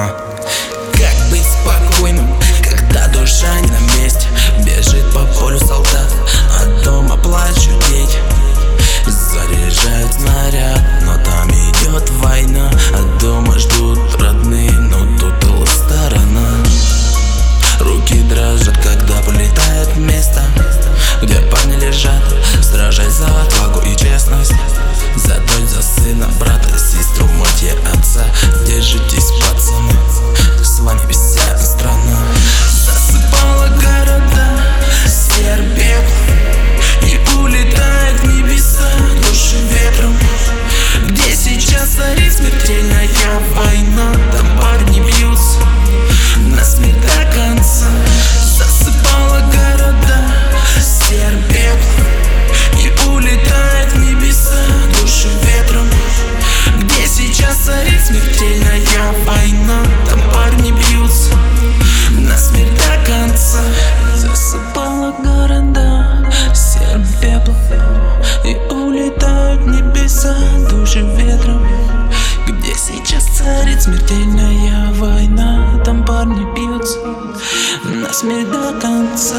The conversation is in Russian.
а. Как быть спокойным, когда душа не на месте? Бежит по полю солдат, а дома плачут дети. Заряжают снаряд, но там идет война. А дома ждут родные, но тут тыл сторона. Руки дрожат, когда полетает место Где парни лежат, сражаясь за отвагу и честность улетают в небеса души ветром. Где сейчас царит смертельная война? Там парни бьются на смерть до конца